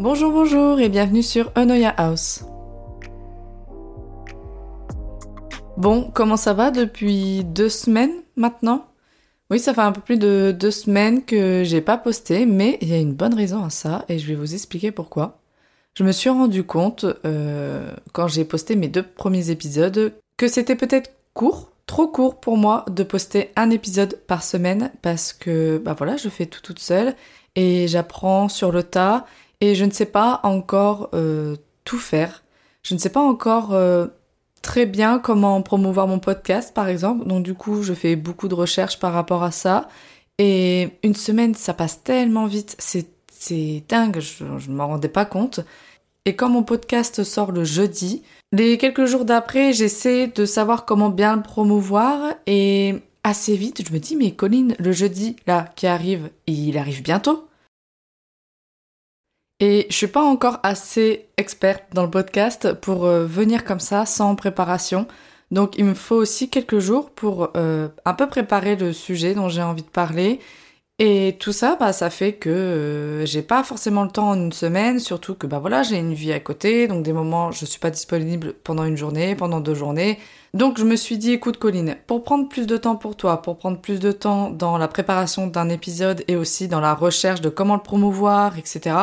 Bonjour, bonjour et bienvenue sur Onoya House. Bon, comment ça va depuis deux semaines maintenant? Oui, ça fait un peu plus de deux semaines que j'ai pas posté, mais il y a une bonne raison à ça et je vais vous expliquer pourquoi. Je me suis rendu compte, euh, quand j'ai posté mes deux premiers épisodes, que c'était peut-être court, trop court pour moi de poster un épisode par semaine parce que, bah voilà, je fais tout toute seule et j'apprends sur le tas et je ne sais pas encore euh, tout faire. Je ne sais pas encore euh, très bien comment promouvoir mon podcast, par exemple. Donc du coup, je fais beaucoup de recherches par rapport à ça. Et une semaine, ça passe tellement vite, c'est dingue, je ne m'en rendais pas compte. Et quand mon podcast sort le jeudi, les quelques jours d'après, j'essaie de savoir comment bien le promouvoir et assez vite, je me dis mais Colline, le jeudi là qui arrive, il arrive bientôt. Et je suis pas encore assez experte dans le podcast pour euh, venir comme ça sans préparation. Donc il me faut aussi quelques jours pour euh, un peu préparer le sujet dont j'ai envie de parler. Et tout ça, bah, ça fait que euh, j'ai pas forcément le temps en une semaine, surtout que bah voilà, j'ai une vie à côté, donc des moments je suis pas disponible pendant une journée, pendant deux journées. Donc je me suis dit, écoute Colline, pour prendre plus de temps pour toi, pour prendre plus de temps dans la préparation d'un épisode et aussi dans la recherche de comment le promouvoir, etc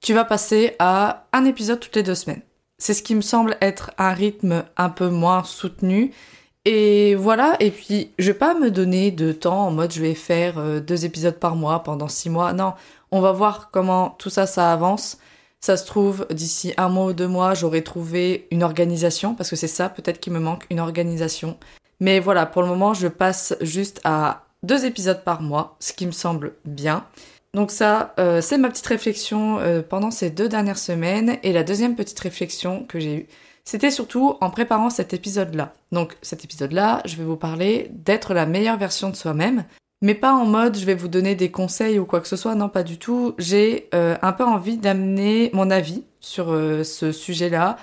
tu vas passer à un épisode toutes les deux semaines. C'est ce qui me semble être un rythme un peu moins soutenu. Et voilà, et puis je vais pas me donner de temps en mode je vais faire euh, deux épisodes par mois pendant six mois. Non, on va voir comment tout ça, ça avance. Ça se trouve, d'ici un mois ou deux mois, j'aurai trouvé une organisation, parce que c'est ça peut-être qui me manque, une organisation. Mais voilà, pour le moment, je passe juste à deux épisodes par mois, ce qui me semble bien. Donc ça, euh, c'est ma petite réflexion euh, pendant ces deux dernières semaines. Et la deuxième petite réflexion que j'ai eue, c'était surtout en préparant cet épisode-là. Donc cet épisode-là, je vais vous parler d'être la meilleure version de soi-même. Mais pas en mode je vais vous donner des conseils ou quoi que ce soit, non pas du tout. J'ai euh, un peu envie d'amener mon avis sur ce sujet-là.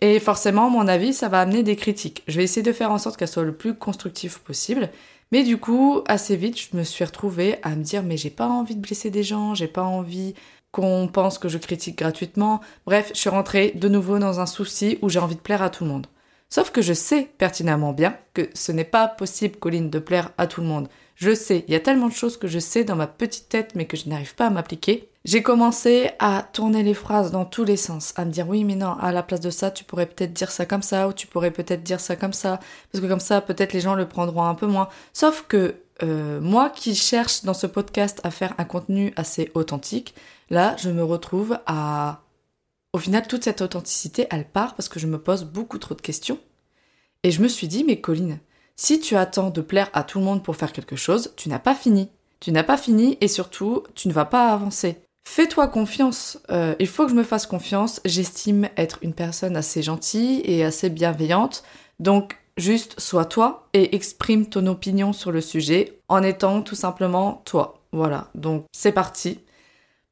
Et forcément, mon avis, ça va amener des critiques. Je vais essayer de faire en sorte qu'elle soit le plus constructive possible. Mais du coup, assez vite, je me suis retrouvée à me dire mais j'ai pas envie de blesser des gens, j'ai pas envie qu'on pense que je critique gratuitement. Bref, je suis rentrée de nouveau dans un souci où j'ai envie de plaire à tout le monde. Sauf que je sais pertinemment bien que ce n'est pas possible, Colline, de plaire à tout le monde. Je sais, il y a tellement de choses que je sais dans ma petite tête mais que je n'arrive pas à m'appliquer. J'ai commencé à tourner les phrases dans tous les sens, à me dire oui mais non, à la place de ça, tu pourrais peut-être dire ça comme ça, ou tu pourrais peut-être dire ça comme ça, parce que comme ça, peut-être les gens le prendront un peu moins. Sauf que euh, moi qui cherche dans ce podcast à faire un contenu assez authentique, là, je me retrouve à... Au final, toute cette authenticité, elle part parce que je me pose beaucoup trop de questions. Et je me suis dit, mais Colline, si tu attends de plaire à tout le monde pour faire quelque chose, tu n'as pas fini. Tu n'as pas fini et surtout, tu ne vas pas avancer. Fais-toi confiance. Euh, il faut que je me fasse confiance. J'estime être une personne assez gentille et assez bienveillante. Donc, juste sois toi et exprime ton opinion sur le sujet en étant tout simplement toi. Voilà. Donc, c'est parti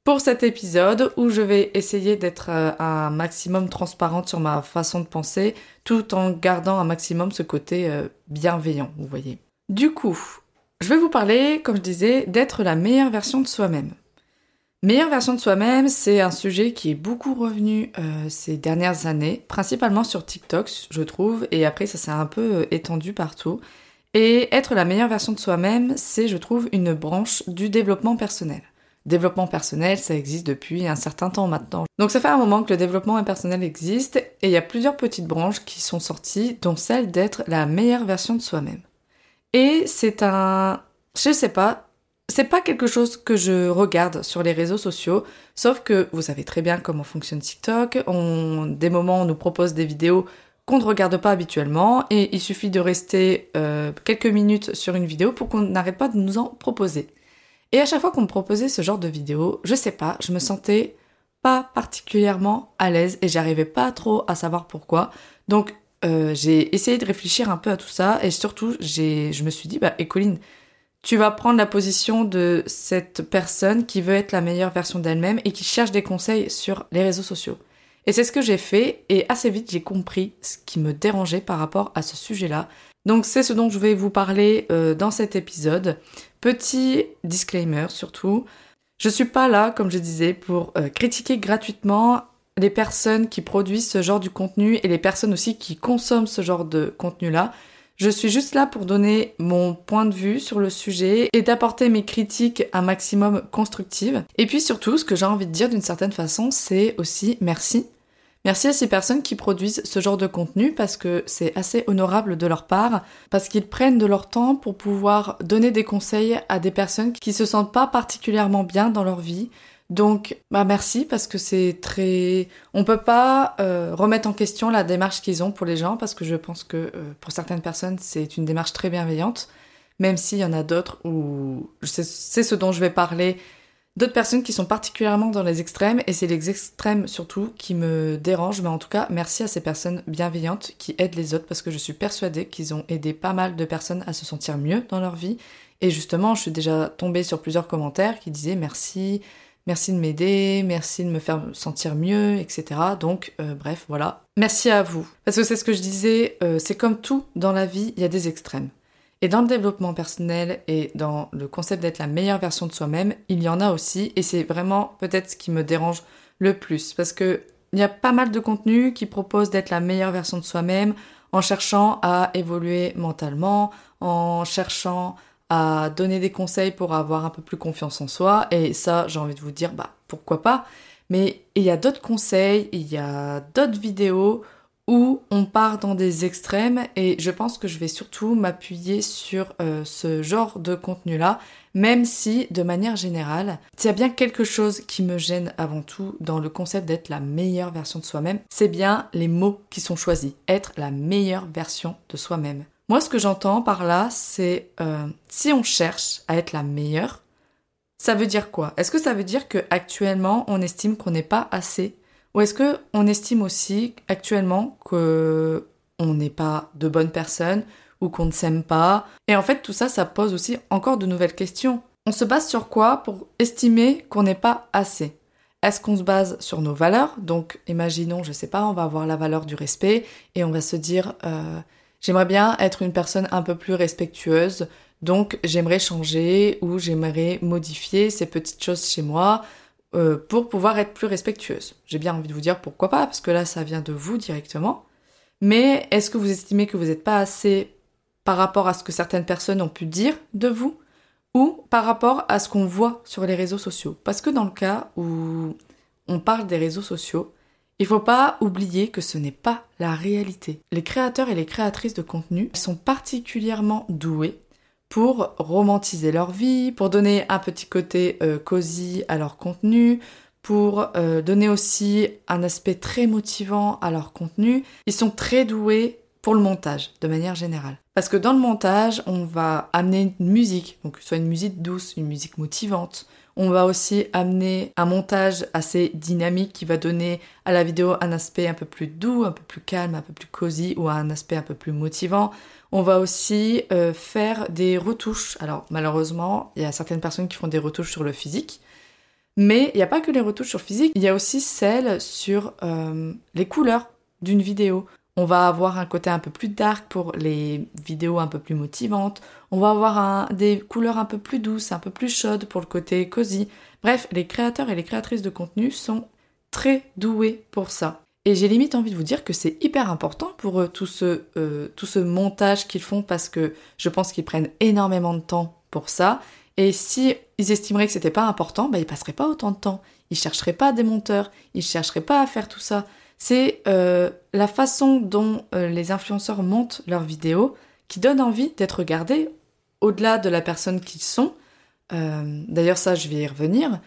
pour cet épisode où je vais essayer d'être euh, un maximum transparente sur ma façon de penser tout en gardant un maximum ce côté euh, bienveillant, vous voyez. Du coup, je vais vous parler, comme je disais, d'être la meilleure version de soi-même. Meilleure version de soi-même, c'est un sujet qui est beaucoup revenu euh, ces dernières années, principalement sur TikTok, je trouve, et après ça s'est un peu euh, étendu partout. Et être la meilleure version de soi-même, c'est, je trouve, une branche du développement personnel. Développement personnel, ça existe depuis un certain temps maintenant. Donc ça fait un moment que le développement personnel existe, et il y a plusieurs petites branches qui sont sorties, dont celle d'être la meilleure version de soi-même. Et c'est un... Je sais pas, c'est pas quelque chose que je regarde sur les réseaux sociaux, sauf que vous savez très bien comment fonctionne TikTok. Des moments, on nous propose des vidéos qu'on ne regarde pas habituellement et il suffit de rester euh, quelques minutes sur une vidéo pour qu'on n'arrête pas de nous en proposer. Et à chaque fois qu'on me proposait ce genre de vidéo, je sais pas, je me sentais pas particulièrement à l'aise et j'arrivais pas trop à savoir pourquoi. Donc euh, j'ai essayé de réfléchir un peu à tout ça et surtout je me suis dit bah Écoline, tu vas prendre la position de cette personne qui veut être la meilleure version d'elle-même et qui cherche des conseils sur les réseaux sociaux. Et c'est ce que j'ai fait et assez vite j'ai compris ce qui me dérangeait par rapport à ce sujet-là. Donc c'est ce dont je vais vous parler euh, dans cet épisode. Petit disclaimer surtout, Je suis pas là, comme je disais, pour euh, critiquer gratuitement les personnes qui produisent ce genre de contenu et les personnes aussi qui consomment ce genre de contenu-là. Je suis juste là pour donner mon point de vue sur le sujet et d'apporter mes critiques un maximum constructives. Et puis surtout, ce que j'ai envie de dire d'une certaine façon, c'est aussi merci. Merci à ces personnes qui produisent ce genre de contenu parce que c'est assez honorable de leur part, parce qu'ils prennent de leur temps pour pouvoir donner des conseils à des personnes qui se sentent pas particulièrement bien dans leur vie, donc, bah merci parce que c'est très. On peut pas euh, remettre en question la démarche qu'ils ont pour les gens parce que je pense que euh, pour certaines personnes c'est une démarche très bienveillante, même s'il y en a d'autres où c'est ce dont je vais parler. D'autres personnes qui sont particulièrement dans les extrêmes et c'est les extrêmes surtout qui me dérangent. Mais en tout cas, merci à ces personnes bienveillantes qui aident les autres parce que je suis persuadée qu'ils ont aidé pas mal de personnes à se sentir mieux dans leur vie. Et justement, je suis déjà tombée sur plusieurs commentaires qui disaient merci, merci de m'aider, merci de me faire sentir mieux, etc. Donc, euh, bref, voilà. Merci à vous. Parce que c'est ce que je disais, euh, c'est comme tout dans la vie, il y a des extrêmes. Et dans le développement personnel et dans le concept d'être la meilleure version de soi-même, il y en a aussi, et c'est vraiment peut-être ce qui me dérange le plus. Parce que il y a pas mal de contenus qui proposent d'être la meilleure version de soi-même en cherchant à évoluer mentalement, en cherchant à donner des conseils pour avoir un peu plus confiance en soi. Et ça, j'ai envie de vous dire, bah pourquoi pas. Mais il y a d'autres conseils, il y a d'autres vidéos où on part dans des extrêmes et je pense que je vais surtout m'appuyer sur euh, ce genre de contenu-là, même si de manière générale, s'il y a bien quelque chose qui me gêne avant tout dans le concept d'être la meilleure version de soi-même, c'est bien les mots qui sont choisis, être la meilleure version de soi-même. Moi, ce que j'entends par là, c'est euh, si on cherche à être la meilleure, ça veut dire quoi? Est-ce que ça veut dire que actuellement on estime qu'on n'est pas assez? Ou est-ce que on estime aussi actuellement que on n'est pas de bonnes personnes ou qu'on ne s'aime pas? Et en fait, tout ça, ça pose aussi encore de nouvelles questions. On se base sur quoi pour estimer qu'on n'est pas assez? Est-ce qu'on se base sur nos valeurs? Donc, imaginons, je sais pas, on va avoir la valeur du respect et on va se dire, euh, J'aimerais bien être une personne un peu plus respectueuse, donc j'aimerais changer ou j'aimerais modifier ces petites choses chez moi euh, pour pouvoir être plus respectueuse. J'ai bien envie de vous dire pourquoi pas, parce que là ça vient de vous directement. Mais est-ce que vous estimez que vous n'êtes pas assez par rapport à ce que certaines personnes ont pu dire de vous ou par rapport à ce qu'on voit sur les réseaux sociaux? Parce que dans le cas où on parle des réseaux sociaux, il faut pas oublier que ce n'est pas la réalité. Les créateurs et les créatrices de contenu sont particulièrement doués pour romantiser leur vie, pour donner un petit côté euh, cosy à leur contenu, pour euh, donner aussi un aspect très motivant à leur contenu. Ils sont très doués pour le montage, de manière générale. Parce que dans le montage, on va amener une musique, soit une musique douce, une musique motivante, on va aussi amener un montage assez dynamique qui va donner à la vidéo un aspect un peu plus doux, un peu plus calme, un peu plus cosy ou un aspect un peu plus motivant. On va aussi euh, faire des retouches. Alors malheureusement, il y a certaines personnes qui font des retouches sur le physique. Mais il n'y a pas que les retouches sur physique, il y a aussi celles sur euh, les couleurs d'une vidéo. On va avoir un côté un peu plus dark pour les vidéos un peu plus motivantes. On va avoir des couleurs un peu plus douces, un peu plus chaudes pour le côté cosy. Bref, les créateurs et les créatrices de contenu sont très doués pour ça. Et j'ai limite envie de vous dire que c'est hyper important pour eux tout ce, euh, tout ce montage qu'ils font parce que je pense qu'ils prennent énormément de temps pour ça. Et si estimeraient que c'était pas important, bah ils passeraient pas autant de temps. Ils chercheraient pas des monteurs, ils chercheraient pas à faire tout ça c'est euh, la façon dont euh, les influenceurs montent leurs vidéos qui donne envie d'être regardés au-delà de la personne qu'ils sont. Euh, d'ailleurs, ça, je vais y revenir.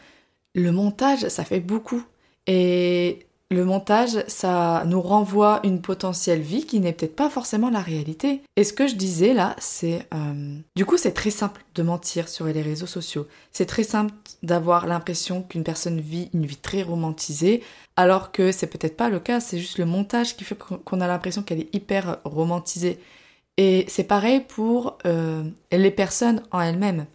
Le montage, ça fait beaucoup. Et le montage, ça nous renvoie une potentielle vie qui n'est peut-être pas forcément la réalité. Et ce que je disais là, c'est... Euh, du coup, c'est très simple de mentir sur les réseaux sociaux. C'est très simple d'avoir l'impression qu'une personne vit une vie très romantisée, alors que c'est peut-être pas le cas, c'est juste le montage qui fait qu'on a l'impression qu'elle est hyper romantisée. Et c'est pareil pour euh, les personnes en elles-mêmes.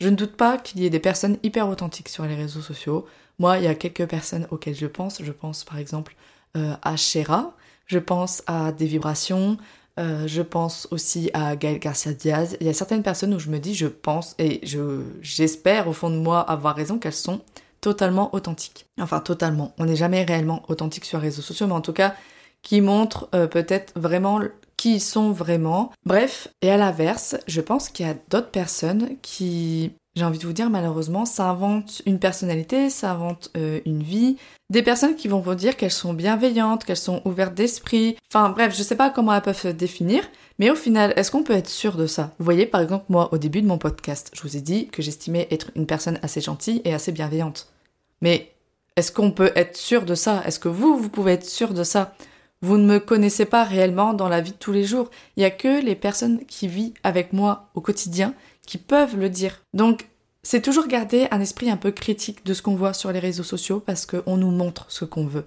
Je ne doute pas qu'il y ait des personnes hyper authentiques sur les réseaux sociaux. Moi, il y a quelques personnes auxquelles je pense. Je pense par exemple euh, à Shera, je pense à des vibrations, Euh, je pense aussi à Gaël Garcia Diaz. Il y a certaines personnes où je me dis, je pense et je j'espère au fond de moi avoir raison qu'elles sont totalement authentiques. Enfin, totalement. On n'est jamais réellement authentique sur les réseaux sociaux, mais en tout cas, qui montrent euh, peut-être vraiment qui ils sont vraiment. Bref, et à l'inverse, je pense qu'il y a d'autres personnes qui j'ai envie de vous dire, malheureusement, ça invente une personnalité, ça invente euh, une vie. Des personnes qui vont vous dire qu'elles sont bienveillantes, qu'elles sont ouvertes d'esprit. Enfin bref, je sais pas comment elles peuvent se définir, mais au final, est-ce qu'on peut être sûr de ça? Vous voyez, par exemple, moi, au début de mon podcast, je vous ai dit que j'estimais être une personne assez gentille et assez bienveillante. Mais est-ce qu'on peut être sûr de ça? Est-ce que vous, vous pouvez être sûr de ça? Vous ne me connaissez pas réellement dans la vie de tous les jours. Il y a que les personnes qui vivent avec moi au quotidien qui peuvent le dire. Donc, c'est toujours garder un esprit un peu critique de ce qu'on voit sur les réseaux sociaux parce qu'on nous montre ce qu'on veut.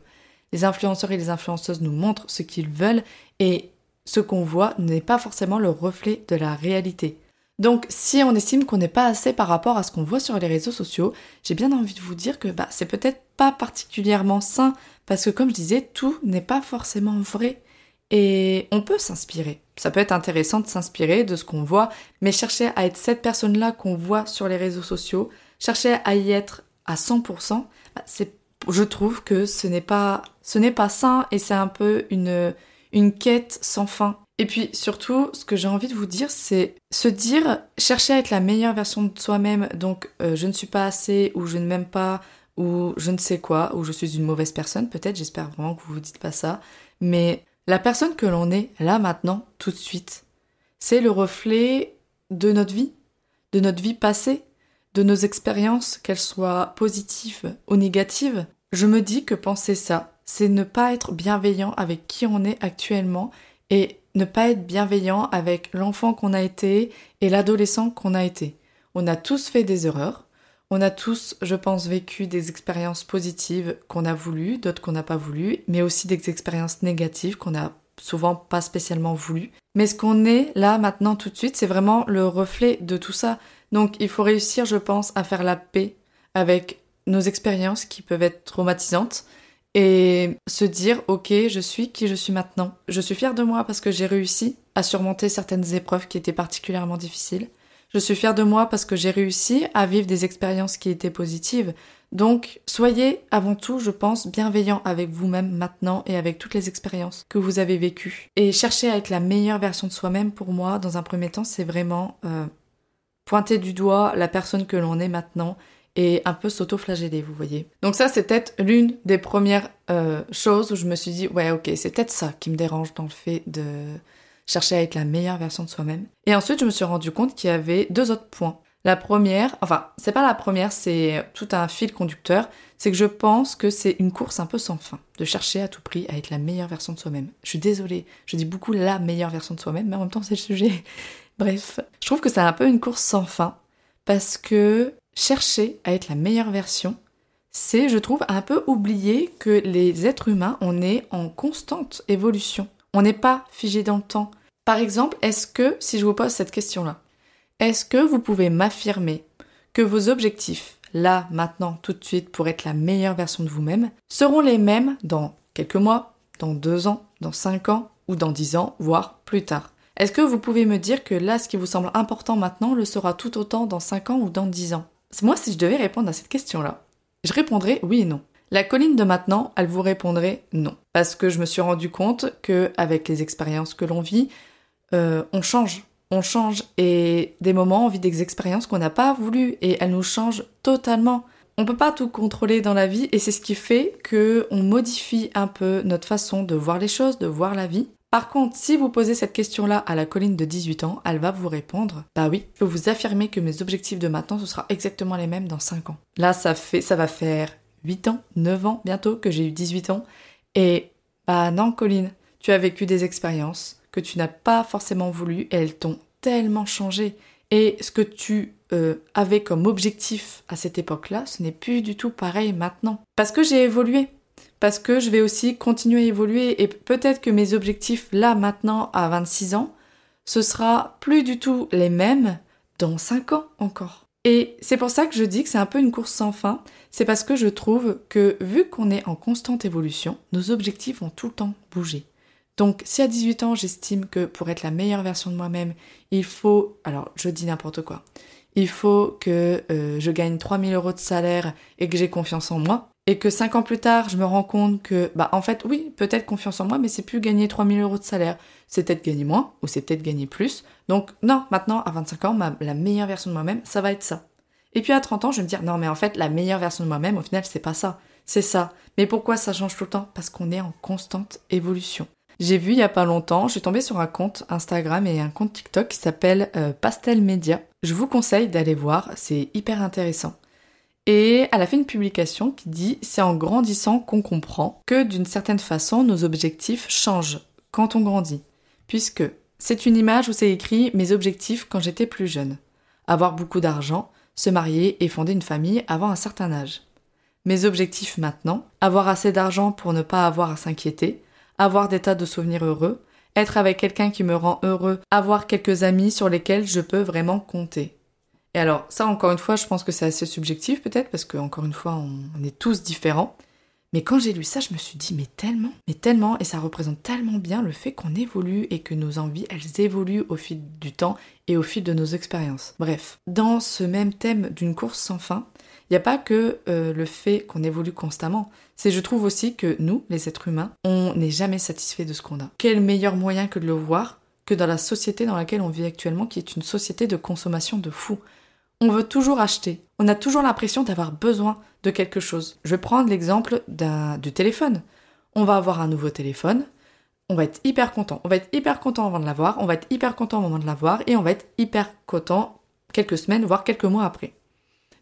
Les influenceurs et les influenceuses nous montrent ce qu'ils veulent et ce qu'on voit n'est pas forcément le reflet de la réalité. Donc si on estime qu'on n'est pas assez par rapport à ce qu'on voit sur les réseaux sociaux, j'ai bien envie de vous dire que bah, c'est peut-être pas particulièrement sain parce que comme je disais, tout n'est pas forcément vrai. Et on peut s'inspirer. Ça peut être intéressant de s'inspirer de ce qu'on voit, mais chercher à être cette personne-là qu'on voit sur les réseaux sociaux, chercher à y être à 100%, bah, je trouve que ce n'est pas, pas sain et c'est un peu une, une quête sans fin. Et puis surtout, ce que j'ai envie de vous dire, c'est se dire, chercher à être la meilleure version de soi-même, donc euh, je ne suis pas assez, ou je ne m'aime pas, ou je ne sais quoi, ou je suis une mauvaise personne, peut-être, j'espère vraiment que vous vous dites pas ça, mais la personne que l'on est là maintenant, tout de suite, c'est le reflet de notre vie, de notre vie passée, de nos expériences, qu'elles soient positives ou négatives. Je me dis que penser ça, c'est ne pas être bienveillant avec qui on est actuellement et ne pas être bienveillant avec l'enfant qu'on a été et l'adolescent qu'on a été. On a tous fait des erreurs, on a tous, je pense, vécu des expériences positives qu'on a voulu, d'autres qu'on n'a pas voulu, mais aussi des expériences négatives qu'on n'a souvent pas spécialement voulu. Mais ce qu'on est là maintenant tout de suite, c'est vraiment le reflet de tout ça. Donc il faut réussir, je pense, à faire la paix avec nos expériences qui peuvent être traumatisantes et se dire ok je suis qui je suis maintenant. Je suis fière de moi parce que j'ai réussi à surmonter certaines épreuves qui étaient particulièrement difficiles. Je suis fière de moi parce que j'ai réussi à vivre des expériences qui étaient positives. Donc, soyez avant tout, je pense, bienveillant avec vous-même maintenant et avec toutes les expériences que vous avez vécues. Et chercher à être la meilleure version de soi-même, pour moi, dans un premier temps, c'est vraiment euh, pointer du doigt la personne que l'on est maintenant et un peu s'auto-flageller, vous voyez. Donc ça, c'est peut-être l'une des premières euh, choses où je me suis dit, ouais, ok, c'est peut-être ça qui me dérange dans le fait de chercher à être la meilleure version de soi-même. Et ensuite, je me suis rendu compte qu'il y avait deux autres points. La première, enfin, c'est pas la première, c'est tout un fil conducteur, c'est que je pense que c'est une course un peu sans fin, de chercher à tout prix à être la meilleure version de soi-même. Je suis désolée, je dis beaucoup la meilleure version de soi-même, mais en même temps, c'est le sujet. Bref, je trouve que c'est un peu une course sans fin, parce que chercher à être la meilleure version, c'est, je trouve, un peu oublier que les êtres humains, on est en constante évolution. On n'est pas figé dans le temps. Par exemple, est-ce que, si je vous pose cette question-là, est-ce que vous pouvez m'affirmer que vos objectifs, là, maintenant, tout de suite, pour être la meilleure version de vous-même, seront les mêmes dans quelques mois, dans deux ans, dans cinq ans, ou dans dix ans, voire plus tard? Est-ce que vous pouvez me dire que là, ce qui vous semble important maintenant le sera tout autant dans cinq ans ou dans dix ans? Moi, si je devais répondre à cette question-là, je répondrais oui et non. La colline de maintenant, elle vous répondrait non. Parce que je me suis rendu compte que avec les expériences que l'on vit, euh, on change. On change et des moments on vit des expériences qu'on n'a pas voulu et elles nous changent totalement. On peut pas tout contrôler dans la vie et c'est ce qui fait que on modifie un peu notre façon de voir les choses, de voir la vie. Par contre, si vous posez cette question-là à la colline de 18 ans, elle va vous répondre Bah oui, je peux vous affirmer que mes objectifs de maintenant, ce sera exactement les mêmes dans 5 ans. Là, ça fait ça va faire 8 ans, 9 ans bientôt que j'ai eu 18 ans. Et bah non, Colline, tu as vécu des expériences que tu n'as pas forcément voulu et elles t'ont tellement changé. Et ce que tu euh, avais comme objectif à cette époque-là, ce n'est plus du tout pareil maintenant. Parce que j'ai évolué. Parce que je vais aussi continuer à évoluer et peut-être que mes objectifs là maintenant à 26 ans, ce sera plus du tout les mêmes dans 5 ans encore. Et c'est pour ça que je dis que c'est un peu une course sans fin, c'est parce que je trouve que vu qu'on est en constante évolution, nos objectifs vont tout le temps bouger. Donc si à 18 ans j'estime que pour être la meilleure version de moi-même, il faut, alors je dis n'importe quoi, il faut que euh, je gagne 3000 euros de salaire et que j'ai confiance en moi, et que 5 ans plus tard je me rends compte que, bah en fait oui, peut-être confiance en moi, mais c'est plus gagner 3000 euros de salaire, c'est peut-être gagner moins, ou c'est peut-être gagner plus. Donc non, maintenant à 25 ans, la meilleure version de moi-même, ça va être ça. Et puis à 30 ans, je vais me dire, non mais en fait, la meilleure version de moi-même, au final, c'est pas ça, c'est ça. Mais pourquoi ça change tout le temps? Parce qu'on est en constante évolution. J'ai vu il y a pas longtemps, je suis tombée sur un compte Instagram et un compte TikTok qui s'appelle euh, Pastel Media. Je vous conseille d'aller voir, c'est hyper intéressant. Et elle a fait une publication qui dit c'est en grandissant qu'on comprend que d'une certaine façon nos objectifs changent quand on grandit. Puisque c'est une image où c'est écrit mes objectifs quand j'étais plus jeune. Avoir beaucoup d'argent, se marier et fonder une famille avant un certain âge. Mes objectifs maintenant, avoir assez d'argent pour ne pas avoir à s'inquiéter, avoir des tas de souvenirs heureux, être avec quelqu'un qui me rend heureux, avoir quelques amis sur lesquels je peux vraiment compter. Et alors, ça, encore une fois, je pense que c'est assez subjectif peut-être, parce que, encore une fois, on est tous différents. Mais quand j'ai lu ça, je me suis dit, mais tellement, mais tellement, et ça représente tellement bien le fait qu'on évolue et que nos envies, elles évoluent au fil du temps et au fil de nos expériences. Bref, dans ce même thème d'une course sans fin, il n'y a pas que euh, le fait qu'on évolue constamment. C'est, je trouve aussi que nous, les êtres humains, on n'est jamais satisfait de ce qu'on a. Quel meilleur moyen que de le voir que dans la société dans laquelle on vit actuellement, qui est une société de consommation de fous. On veut toujours acheter. On a toujours l'impression d'avoir besoin de quelque chose. Je vais prendre l'exemple du téléphone. On va avoir un nouveau téléphone. On va être hyper content. On va être hyper content avant de l'avoir. On va être hyper content au moment de l'avoir. Et on va être hyper content quelques semaines, voire quelques mois après.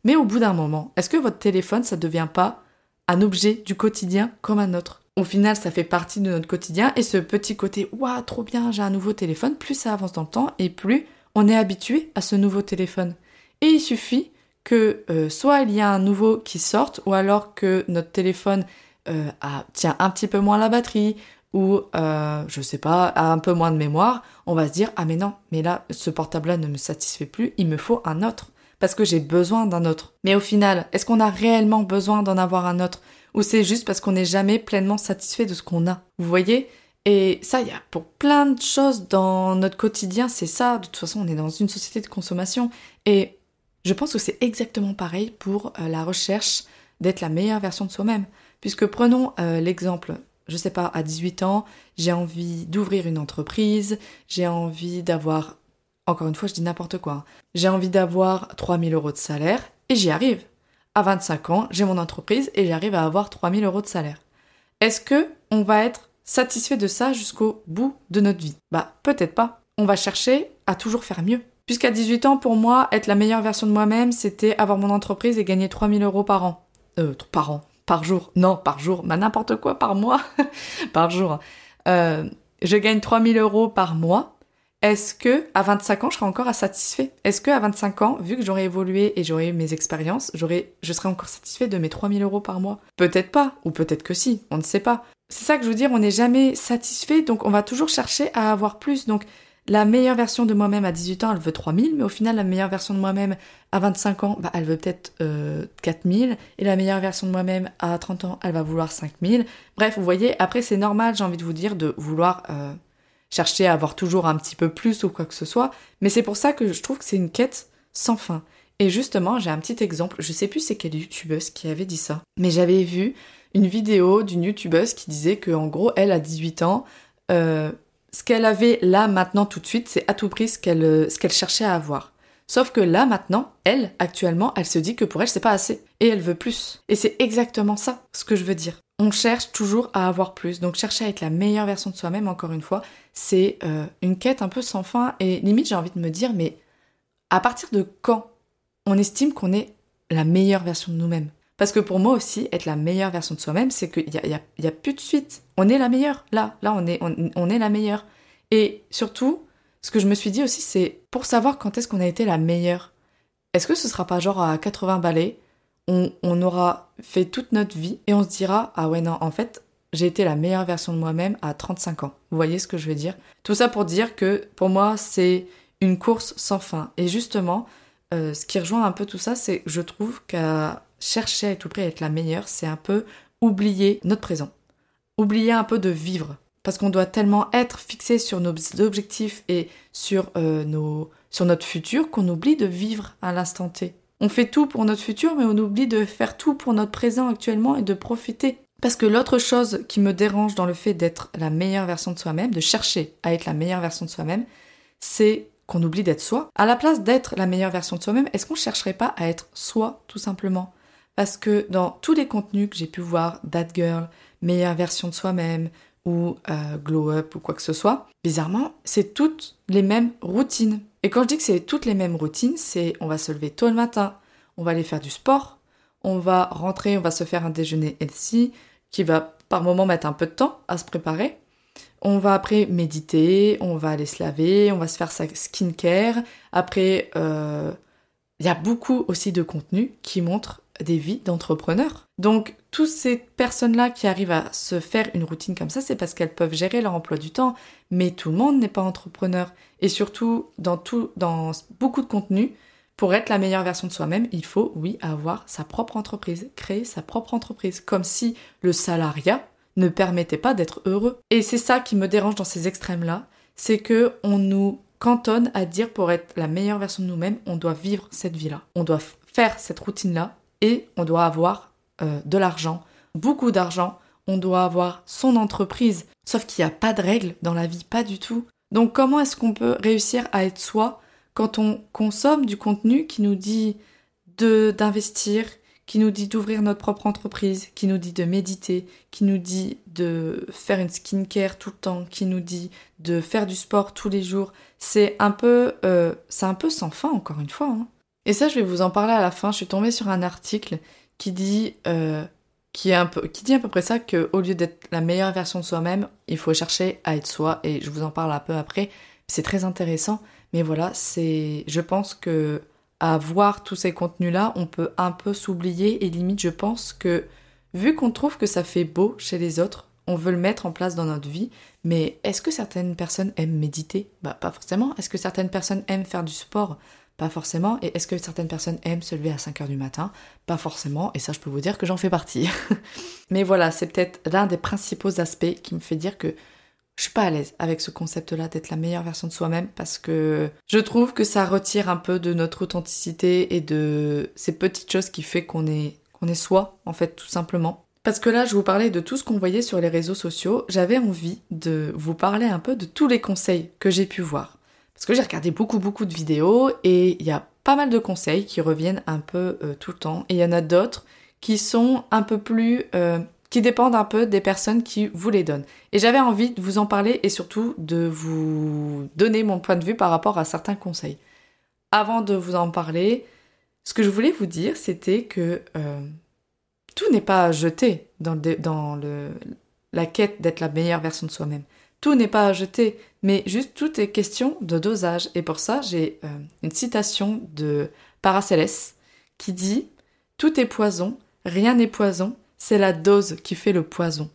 Mais au bout d'un moment, est-ce que votre téléphone, ça ne devient pas un objet du quotidien comme un autre? Au final, ça fait partie de notre quotidien et ce petit côté waouh, trop bien, j'ai un nouveau téléphone, plus ça avance dans le temps et plus on est habitué à ce nouveau téléphone. Et il suffit que euh, soit il y a un nouveau qui sorte ou alors que notre téléphone euh, tient un petit peu moins la batterie ou euh, je sais pas, a un peu moins de mémoire, on va se dire ah mais non, mais là ce portable-là ne me satisfait plus, il me faut un autre parce que j'ai besoin d'un autre. Mais au final, est-ce qu'on a réellement besoin d'en avoir un autre? Ou c'est juste parce qu'on n'est jamais pleinement satisfait de ce qu'on a? Vous voyez? Et ça, il y a pour plein de choses dans notre quotidien, c'est ça. De toute façon, on est dans une société de consommation. Et je pense que c'est exactement pareil pour euh, la recherche d'être la meilleure version de soi-même. Puisque prenons euh, l'exemple, je sais pas, à 18 ans, j'ai envie d'ouvrir une entreprise, j'ai envie d'avoir, encore une fois, je dis n'importe quoi, hein, j'ai envie d'avoir 3000 euros de salaire et j'y arrive. À 25 ans, j'ai mon entreprise et j'arrive à avoir 3000 euros de salaire. Est-ce que on va être satisfait de ça jusqu'au bout de notre vie? Bah, peut-être pas. On va chercher à toujours faire mieux. Puisqu'à 18 ans, pour moi, être la meilleure version de moi-même, c'était avoir mon entreprise et gagner 3000 euros par an. Euh, par an, par jour. Non, par jour, mais n'importe quoi, par mois. par jour. Euh, je gagne 3000 euros par mois. Est-ce que à 25 ans, je serai encore satisfait? Est-ce que à 25 ans, vu que j'aurais évolué et j'aurais eu mes expériences, je serais encore satisfait de mes 3000 euros par mois? Peut-être pas, ou peut-être que si, on ne sait pas. C'est ça que je veux dire, on n'est jamais satisfait, donc on va toujours chercher à avoir plus. Donc la meilleure version de moi-même à 18 ans, elle veut 3000, mais au final, la meilleure version de moi-même à 25 ans, bah, elle veut peut-être 4000, euh, et la meilleure version de moi-même à 30 ans, elle va vouloir 5000. Bref, vous voyez, après, c'est normal, j'ai envie de vous dire, de vouloir euh, chercher à avoir toujours un petit peu plus ou quoi que ce soit, mais c'est pour ça que je trouve que c'est une quête sans fin. Et justement, j'ai un petit exemple, je sais plus c'est quelle youtubeuse qui avait dit ça, mais j'avais vu une vidéo d'une youtubeuse qui disait que en gros, elle, à 18 ans, euh, ce qu'elle avait là maintenant tout de suite, c'est à tout prix ce qu'elle euh, ce qu'elle cherchait à avoir. Sauf que là maintenant, elle actuellement, elle se dit que pour elle c'est pas assez et elle veut plus. Et c'est exactement ça ce que je veux dire. On cherche toujours à avoir plus. Donc chercher à être la meilleure version de soi-même, encore une fois, c'est euh, une quête un peu sans fin et limite j'ai envie de me dire mais à partir de quand on estime qu'on est la meilleure version de nous-mêmes? Parce que pour moi aussi, être la meilleure version de soi-même, c'est qu'il n'y a, y a, plus de suite. On est la meilleure. Là, là, on est, on, est la meilleure. Et surtout, ce que je me suis dit aussi, c'est pour savoir quand est-ce qu'on a été la meilleure. Est-ce que ce sera pas genre à 80 balais, on, on aura fait toute notre vie et on se dira, ah ouais, non, en fait, j'ai été la meilleure version de moi-même à 35 ans. Vous voyez ce que je veux dire? Tout ça pour dire que pour moi, c'est une course sans fin. Et justement, euh, ce qui rejoint un peu tout ça, c'est je trouve qu'à chercher à tout prix à être la meilleure, c'est un peu oublier notre présent. Oublier un peu de vivre. parce qu'on doit tellement être fixé sur nos objectifs et sur, euh, nos, sur notre futur qu'on oublie de vivre à l'instant T. On fait tout pour notre futur, mais on oublie de faire tout pour notre présent actuellement et de profiter. Parce que l'autre chose qui me dérange dans le fait d'être la meilleure version de soi-même, de chercher à être la meilleure version de soi-même, c'est qu'on oublie d'être soi. À la place d'être la meilleure version de soi-même, est-ce qu'on chercherait pas à être soi tout simplement? Parce que dans tous les contenus que j'ai pu voir, That Girl, meilleure version de soi-même, ou euh, glow up ou quoi que ce soit, bizarrement, c'est toutes les mêmes routines. Et quand je dis que c'est toutes les mêmes routines, c'est on va se lever tôt le matin, on va aller faire du sport, on va rentrer, on va se faire un déjeuner healthy qui va par moment mettre un peu de temps à se préparer. On va après méditer, on va aller se laver, on va se faire sa skincare. Après, euh, il y a beaucoup aussi de contenu qui montre des vies d'entrepreneurs. Donc, toutes ces personnes-là qui arrivent à se faire une routine comme ça, c'est parce qu'elles peuvent gérer leur emploi du temps. Mais tout le monde n'est pas entrepreneur. Et surtout, dans, tout, dans beaucoup de contenus, pour être la meilleure version de soi-même, il faut, oui, avoir sa propre entreprise, créer sa propre entreprise, comme si le salariat ne permettait pas d'être heureux. Et c'est ça qui me dérange dans ces extrêmes-là, c'est que on nous cantonne à dire pour être la meilleure version de nous-mêmes, on doit vivre cette vie-là, on doit faire cette routine-là, et on doit avoir euh, de l'argent, beaucoup d'argent, on doit avoir son entreprise. Sauf qu'il n'y a pas de règles dans la vie, pas du tout. Donc comment est-ce qu'on peut réussir à être soi quand on consomme du contenu qui nous dit d'investir, qui nous dit d'ouvrir notre propre entreprise, qui nous dit de méditer, qui nous dit de faire une skincare tout le temps, qui nous dit de faire du sport tous les jours? C'est un peu, euh, c'est un peu sans fin encore une fois. Hein. Et ça, je vais vous en parler à la fin. Je suis tombée sur un article qui dit, euh, qui, dit à peu près ça, qu'au lieu d'être la meilleure version de soi-même, il faut chercher à être soi. Et je vous en parle un peu après. C'est très intéressant. Mais voilà, c'est, je pense que à voir tous ces contenus-là, on peut un peu s'oublier. Et limite, je pense que vu qu'on trouve que ça fait beau chez les autres, on veut le mettre en place dans notre vie. Mais est-ce que certaines personnes aiment méditer? Bah, pas forcément. Est-ce que certaines personnes aiment faire du sport? Pas forcément. Et est-ce que certaines personnes aiment se lever à 5 heures du matin? Pas forcément. Et ça, je peux vous dire que j'en fais partie. Mais voilà, c'est peut-être l'un des principaux aspects qui me fait dire que je suis pas à l'aise avec ce concept-là d'être la meilleure version de soi-même parce que je trouve que ça retire un peu de notre authenticité et de ces petites choses qui fait qu'on est, qu'on est soi, en fait, tout simplement. Parce que là, je vous parlais de tout ce qu'on voyait sur les réseaux sociaux. J'avais envie de vous parler un peu de tous les conseils que j'ai pu voir. Parce que j'ai regardé beaucoup beaucoup de vidéos et il y a pas mal de conseils qui reviennent un peu euh, tout le temps. Et il y en a d'autres qui sont un peu plus... Euh, qui dépendent un peu des personnes qui vous les donnent. Et j'avais envie de vous en parler et surtout de vous donner mon point de vue par rapport à certains conseils. Avant de vous en parler, ce que je voulais vous dire, c'était que euh, tout n'est pas jeté dans, dans le, la quête d'être la meilleure version de soi-même. Tout n'est pas à jeter, mais juste tout est question de dosage. Et pour ça, j'ai euh, une citation de Paracélès qui dit Tout est poison, rien n'est poison, c'est la dose qui fait le poison.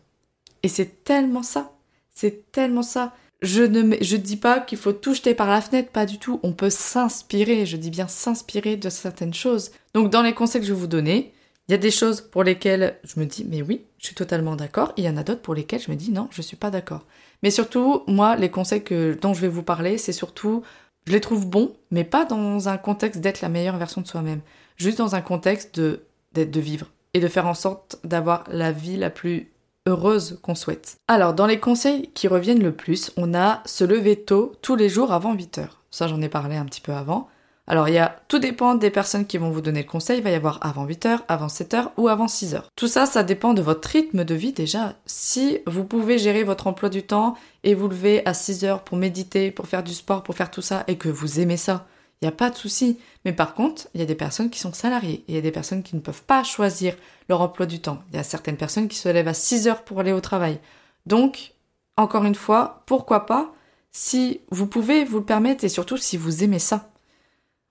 Et c'est tellement ça. C'est tellement ça. Je ne je dis pas qu'il faut tout jeter par la fenêtre, pas du tout. On peut s'inspirer, je dis bien s'inspirer de certaines choses. Donc dans les conseils que je vais vous donner, il y a des choses pour lesquelles je me dis mais oui, suis totalement d'accord. Il y en a d'autres pour lesquelles je me dis non, je suis pas d'accord. Mais surtout, moi, les conseils dont je vais vous parler, c'est surtout, je les trouve bons, mais pas dans un contexte d'être la meilleure version de soi-même. Juste dans un contexte de, de vivre et de faire en sorte d'avoir la vie la plus heureuse qu'on souhaite. Alors, dans les conseils qui reviennent le plus, on a se lever tôt tous les jours avant 8 heures. Ça, j'en ai parlé un petit peu avant. Alors, y a, tout dépend des personnes qui vont vous donner le conseil. Il va y avoir avant 8h, avant 7h ou avant 6h. Tout ça, ça dépend de votre rythme de vie déjà. Si vous pouvez gérer votre emploi du temps et vous lever à 6h pour méditer, pour faire du sport, pour faire tout ça et que vous aimez ça, il n'y a pas de souci. Mais par contre, il y a des personnes qui sont salariées. Il y a des personnes qui ne peuvent pas choisir leur emploi du temps. Il y a certaines personnes qui se lèvent à 6 h pour aller au travail. Donc, encore une fois, pourquoi pas? Si vous pouvez vous le permettre et surtout si vous aimez ça.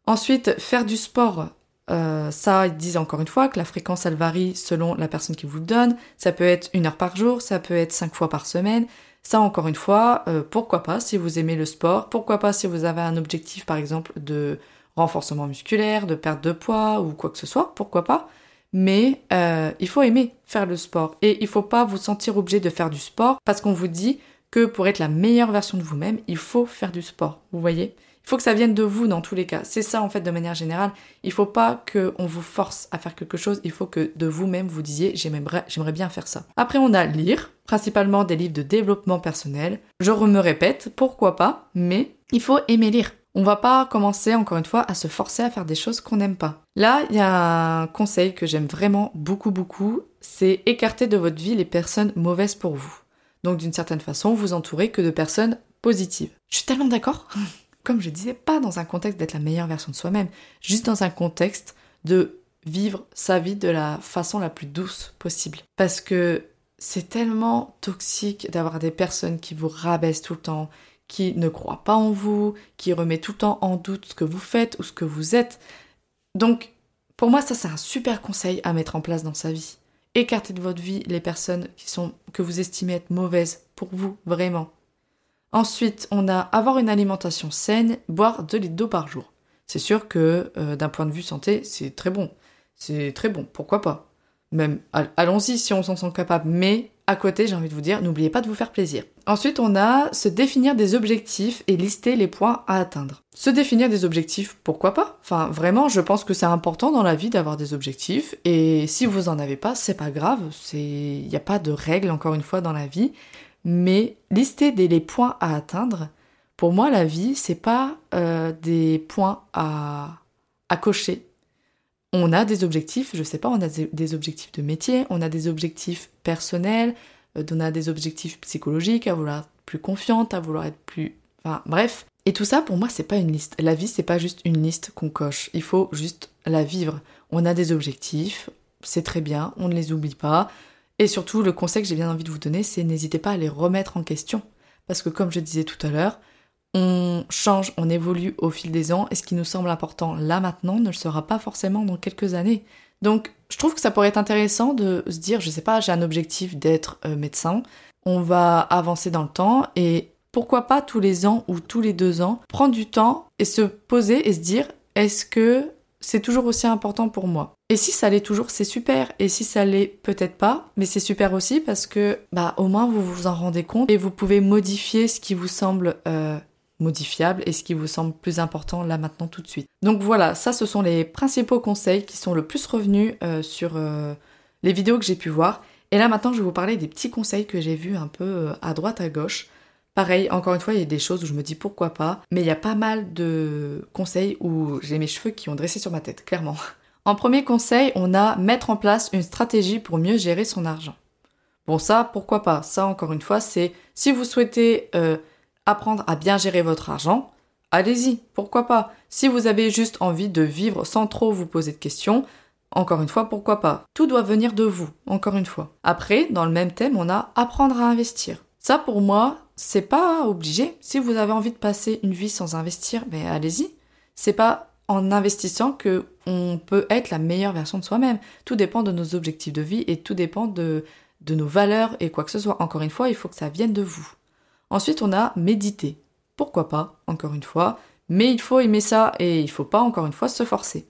Ensuite, faire du sport. Euh, ça, ils disent encore une fois que la fréquence, elle varie selon la personne qui vous le donne. Ça peut être une heure par jour, ça peut être cinq fois par semaine. Ça, encore une fois, euh, pourquoi pas si vous aimez le sport, pourquoi pas si vous avez un objectif, par exemple, de renforcement musculaire, de perte de poids ou quoi que ce soit, pourquoi pas. Mais euh, il faut aimer faire le sport et il faut pas vous sentir obligé de faire du sport parce qu'on vous dit que pour être la meilleure version de vous-même, il faut faire du sport. Vous voyez Il faut que ça vienne de vous dans tous les cas. C'est ça en fait de manière générale. Il faut pas qu'on vous force à faire quelque chose. Il faut que de vous-même vous disiez j'aimerais bien faire ça. Après on a lire, principalement des livres de développement personnel. Je me répète, pourquoi pas, mais il faut aimer lire. On va pas commencer encore une fois à se forcer à faire des choses qu'on n'aime pas. Là, il y a un conseil que j'aime vraiment beaucoup beaucoup, c'est écarter de votre vie les personnes mauvaises pour vous. Donc d'une certaine façon, vous entourez que de personnes positives. Je suis tellement d'accord. Comme je disais, pas dans un contexte d'être la meilleure version de soi-même, juste dans un contexte de vivre sa vie de la façon la plus douce possible. Parce que c'est tellement toxique d'avoir des personnes qui vous rabaissent tout le temps, qui ne croit pas en vous, qui remet tout le temps en doute ce que vous faites ou ce que vous êtes. Donc, pour moi, ça c'est un super conseil à mettre en place dans sa vie. Écartez de votre vie les personnes qui sont que vous estimez être mauvaises pour vous vraiment. Ensuite, on a avoir une alimentation saine, boire 2 litres d'eau par jour. C'est sûr que euh, d'un point de vue santé, c'est très bon. C'est très bon, pourquoi pas? Même allons-y si on s'en sent capable, mais à côté, j'ai envie de vous dire, n'oubliez pas de vous faire plaisir. Ensuite, on a se définir des objectifs et lister les points à atteindre. Se définir des objectifs, pourquoi pas? Enfin, vraiment, je pense que c'est important dans la vie d'avoir des objectifs. Et si vous en avez pas, c'est pas grave. Il n'y a pas de règles encore une fois dans la vie. Mais lister des, les points à atteindre, pour moi, la vie, c'est pas euh, des points à, à cocher on a des objectifs, je sais pas, on a des objectifs de métier, on a des objectifs personnels, euh, on a des objectifs psychologiques, à vouloir être plus confiante, à vouloir être plus... Enfin, bref. Et tout ça, pour moi, c'est pas une liste. La vie, c'est pas juste une liste qu'on coche. Il faut juste la vivre. On a des objectifs, c'est très bien, on ne les oublie pas. Et surtout, le conseil que j'ai bien envie de vous donner, c'est n'hésitez pas à les remettre en question. Parce que comme je disais tout à l'heure, on change, on évolue au fil des ans, et ce qui nous semble important là maintenant ne le sera pas forcément dans quelques années. Donc je trouve que ça pourrait être intéressant de se dire, je sais pas, j'ai un objectif d'être euh, médecin, on va avancer dans le temps, et pourquoi pas tous les ans ou tous les deux ans, prendre du temps et se poser et se dire, est-ce que c'est toujours aussi important pour moi? Et si ça l'est toujours, c'est super. Et si ça l'est peut-être pas, mais c'est super aussi parce que bah au moins vous vous en rendez compte et vous pouvez modifier ce qui vous semble euh, modifiable et ce qui vous semble plus important là maintenant tout de suite. Donc voilà, ça ce sont les principaux conseils qui sont le plus revenus euh, sur euh, les vidéos que j'ai pu voir. Et là maintenant je vais vous parler des petits conseils que j'ai vus un peu à droite à gauche. Pareil, encore une fois, il y a des choses où je me dis pourquoi pas, mais il y a pas mal de conseils où j'ai mes cheveux qui ont dressé sur ma tête, clairement. En premier conseil, on a mettre en place une stratégie pour mieux gérer son argent. Bon ça, pourquoi pas? Ça, encore une fois, c'est si vous souhaitez apprendre à bien gérer votre argent, allez-y, pourquoi pas? Si vous avez juste envie de vivre sans trop vous poser de questions, encore une fois, pourquoi pas? Tout doit venir de vous, encore une fois. Après, dans le même thème, on a apprendre à investir. Ça, pour moi, c'est pas obligé. Si vous avez envie de passer une vie sans investir, ben allez-y. C'est pas en investissant que on peut être la meilleure version de soi-même. Tout dépend de nos objectifs de vie et tout dépend de, nos valeurs et quoi que ce soit. Encore une fois, il faut que ça vienne de vous. Ensuite, on a méditer. Pourquoi pas, encore une fois, mais il faut aimer ça et il faut pas, encore une fois, se forcer.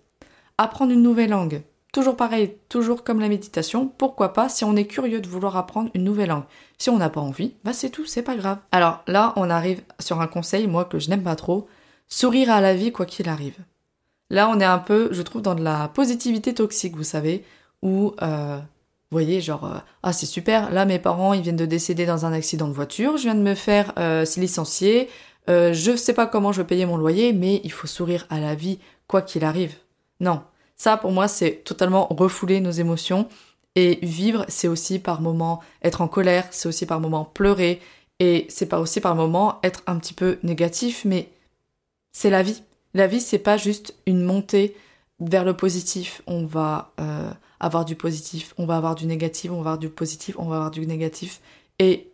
Apprendre une nouvelle langue. Toujours pareil, toujours comme la méditation, pourquoi pas si on est curieux de vouloir apprendre une nouvelle langue. Si on n'a pas envie, bah c'est tout, c'est pas grave. Alors là, on arrive sur un conseil, moi, que je n'aime pas trop. Sourire à la vie quoi qu'il arrive. Là, on est un peu, je trouve, dans de la positivité toxique, vous savez, où euh, vous voyez, genre, euh, ah c'est super, là mes parents ils viennent de décéder dans un accident de voiture, je viens de me faire euh, licencier, euh, je sais pas comment je vais payer mon loyer, mais il faut sourire à la vie, quoi qu'il arrive. Non, ça pour moi c'est totalement refouler nos émotions, et vivre c'est aussi par moments être en colère, c'est aussi par moments pleurer, et c'est pas aussi par moments être un petit peu négatif, mais c'est la vie. La vie c'est pas juste une montée vers le positif, on va euh, avoir du positif, on va avoir du négatif, on va avoir du positif, on va avoir du négatif. Et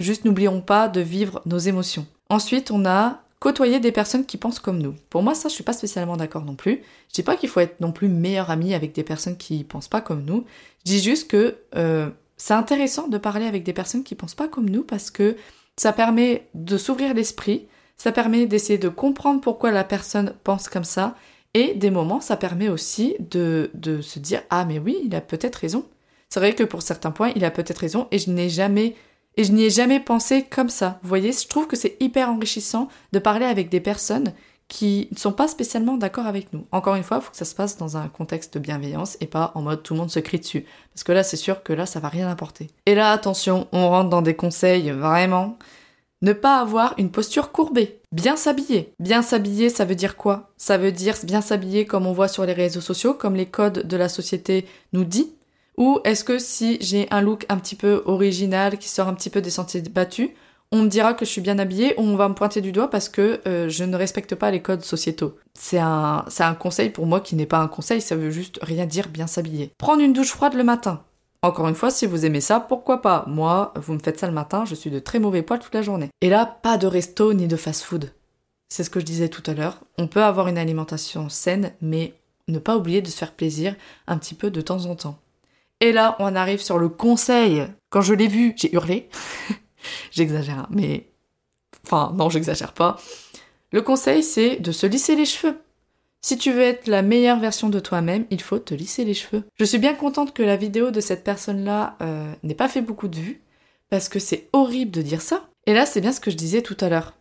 juste n'oublions pas de vivre nos émotions. Ensuite, on a côtoyer des personnes qui pensent comme nous. Pour moi, ça, je suis pas spécialement d'accord non plus. Je dis pas qu'il faut être non plus meilleur ami avec des personnes qui pensent pas comme nous. Je dis juste que euh, c'est intéressant de parler avec des personnes qui pensent pas comme nous parce que ça permet de s'ouvrir l'esprit, ça permet d'essayer de comprendre pourquoi la personne pense comme ça et des moments, ça permet aussi de, de se dire Ah, mais oui, il a peut-être raison. C'est vrai que pour certains points, il a peut-être raison et je n'ai jamais n'y ai jamais pensé comme ça. Vous voyez, je trouve que c'est hyper enrichissant de parler avec des personnes qui ne sont pas spécialement d'accord avec nous. Encore une fois, il faut que ça se passe dans un contexte de bienveillance et pas en mode tout le monde se crie dessus. Parce que là, c'est sûr que là, ça va rien apporter. Et là, attention, on rentre dans des conseils vraiment. Ne pas avoir une posture courbée. Bien s'habiller. Bien s'habiller, ça veut dire quoi? Ça veut dire bien s'habiller comme on voit sur les réseaux sociaux, comme les codes de la société nous dit. Ou est-ce que si j'ai un look un petit peu original qui sort un petit peu des sentiers battus, on me dira que je suis bien habillée ou on va me pointer du doigt parce que euh, je ne respecte pas les codes sociétaux? C'est un, un conseil pour moi qui n'est pas un conseil, ça veut juste rien dire bien s'habiller. Prendre une douche froide le matin. Encore une fois, si vous aimez ça, pourquoi pas? Moi, vous me faites ça le matin, je suis de très mauvais poil toute la journée. Et là, pas de resto ni de fast-food. C'est ce que je disais tout à l'heure. On peut avoir une alimentation saine, mais ne pas oublier de se faire plaisir un petit peu de temps en temps. Et là, on arrive sur le conseil. Quand je l'ai vu, j'ai hurlé. J'exagère, hein, mais... Enfin, non, j'exagère pas. Le conseil, c'est de se lisser les cheveux. Si tu veux être la meilleure version de toi-même, il faut te lisser les cheveux. Je suis bien contente que la vidéo de cette personne-là euh, n'ait pas fait beaucoup de vues, parce que c'est horrible de dire ça. Et là, c'est bien ce que je disais tout à l'heure.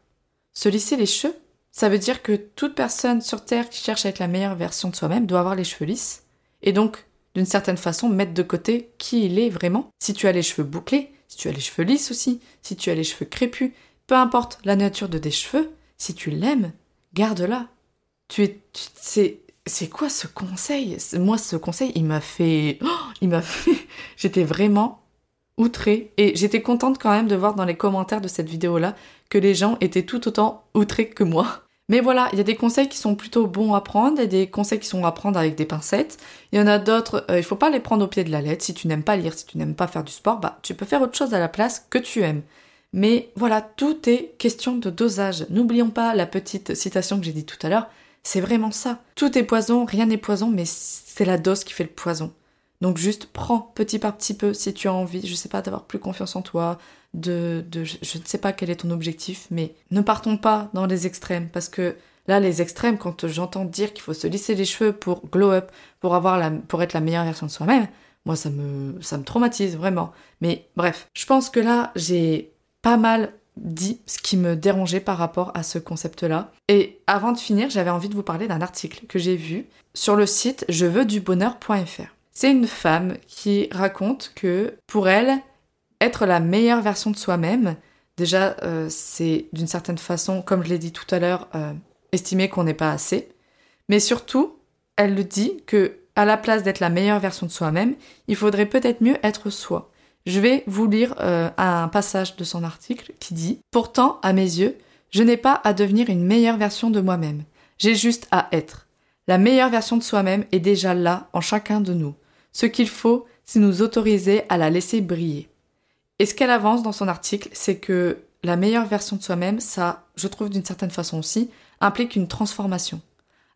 Se lisser les cheveux, ça veut dire que toute personne sur Terre qui cherche à être la meilleure version de soi-même doit avoir les cheveux lisses. Et donc, d'une certaine façon, mettre de côté qui il est vraiment. Si tu as les cheveux bouclés, si tu as les cheveux lisses aussi, si tu as les cheveux crépus, peu importe la nature de tes cheveux, si tu l'aimes, garde-la. Tu es, c'est, c'est quoi ce conseil? Moi, ce conseil, il m'a fait, oh, il m'a fait, j'étais vraiment outrée et j'étais contente quand même de voir dans les commentaires de cette vidéo-là que les gens étaient tout autant outrés que moi. Mais voilà, il y a des conseils qui sont plutôt bons à prendre et des conseils qui sont à prendre avec des pincettes. Il y en a d'autres, euh, il faut pas les prendre au pied de la lettre. Si tu n'aimes pas lire, si tu n'aimes pas faire du sport, bah tu peux faire autre chose à la place que tu aimes. Mais voilà, tout est question de dosage. N'oublions pas la petite citation que j'ai dit tout à l'heure. C'est vraiment ça. Tout est poison, rien n'est poison, mais c'est la dose qui fait le poison. Donc juste prends petit par petit peu si tu as envie, je sais pas, d'avoir plus confiance en toi, de, de je, ne sais pas quel est ton objectif, mais ne partons pas dans les extrêmes parce que là les extrêmes quand j'entends dire qu'il faut se lisser les cheveux pour glow up, pour avoir la, pour être la meilleure version de soi-même, moi ça me ça me traumatise vraiment. Mais bref, je pense que là j'ai pas mal dit ce qui me dérangeait par rapport à ce concept-là. Et avant de finir, j'avais envie de vous parler d'un article que j'ai vu sur le site je veux du bonheur.fr. C'est une femme qui raconte que pour elle, être la meilleure version de soi-même, déjà, euh, c'est d'une certaine façon, comme je l'ai dit tout à l'heure, euh, estimer qu'on n'est pas assez. Mais surtout, elle le dit que à la place d'être la meilleure version de soi-même, il faudrait peut-être mieux être soi. Je vais vous lire euh, un passage de son article qui dit Pourtant, à mes yeux, je n'ai pas à devenir une meilleure version de moi-même. J'ai juste à être. La meilleure version de soi-même est déjà là en chacun de nous. Ce qu'il faut, c'est nous autoriser à la laisser briller. Et ce qu'elle avance dans son article, c'est que la meilleure version de soi-même, ça, je trouve d'une certaine façon aussi, implique une transformation.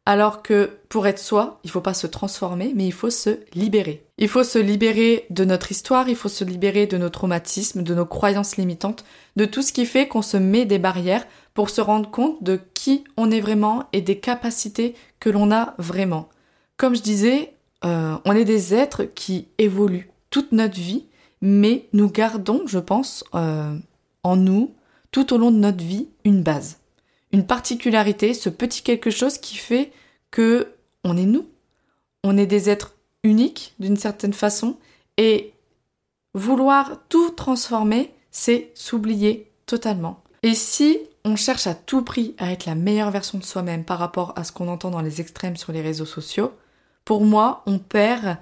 Alors que pour être soi, il faut pas se transformer, mais il faut se libérer. Il faut se libérer de notre histoire, il faut se libérer de nos traumatismes, de nos croyances limitantes, de tout ce qui fait qu'on se met des barrières pour se rendre compte de qui on est vraiment et des capacités que l'on a vraiment. Comme je disais, euh, on est des êtres qui évoluent toute notre vie mais nous gardons, je pense, euh, en nous, tout au long de notre vie, une base, une particularité, ce petit quelque chose qui fait que on est nous, on est des êtres uniques d'une certaine façon, et vouloir tout transformer, c'est s'oublier totalement. Et si on cherche à tout prix à être la meilleure version de soi-même par rapport à ce qu'on entend dans les extrêmes sur les réseaux sociaux, pour moi, on perd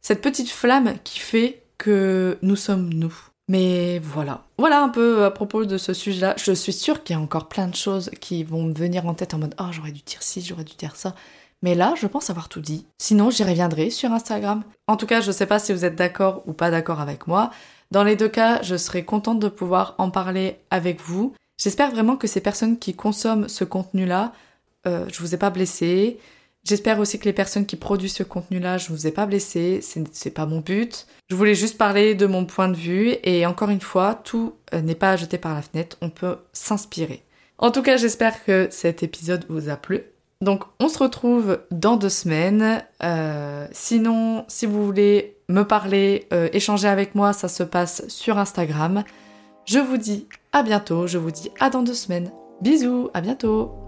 cette petite flamme qui fait que nous sommes nous. Mais voilà. Voilà un peu à propos de ce sujet-là. Je suis sûre qu'il y a encore plein de choses qui vont me venir en tête en mode Oh, j'aurais dû dire ci, j'aurais dû dire ça. Mais là, je pense avoir tout dit. Sinon, j'y reviendrai sur Instagram. En tout cas, je sais pas si vous êtes d'accord ou pas d'accord avec moi. Dans les deux cas, je serai contente de pouvoir en parler avec vous. J'espère vraiment que ces personnes qui consomment ce contenu-là, euh, je vous ai pas blessé, J'espère aussi que les personnes qui produisent ce contenu-là, je vous ai pas blessé, c'est pas mon but. Je voulais juste parler de mon point de vue et encore une fois, tout euh, n'est pas à jeter par la fenêtre, on peut s'inspirer. En tout cas, j'espère que cet épisode vous a plu. Donc, on se retrouve dans deux semaines. Euh, sinon, si vous voulez me parler, euh, échanger avec moi, ça se passe sur Instagram. Je vous dis à bientôt, je vous dis à dans deux semaines. Bisous, à bientôt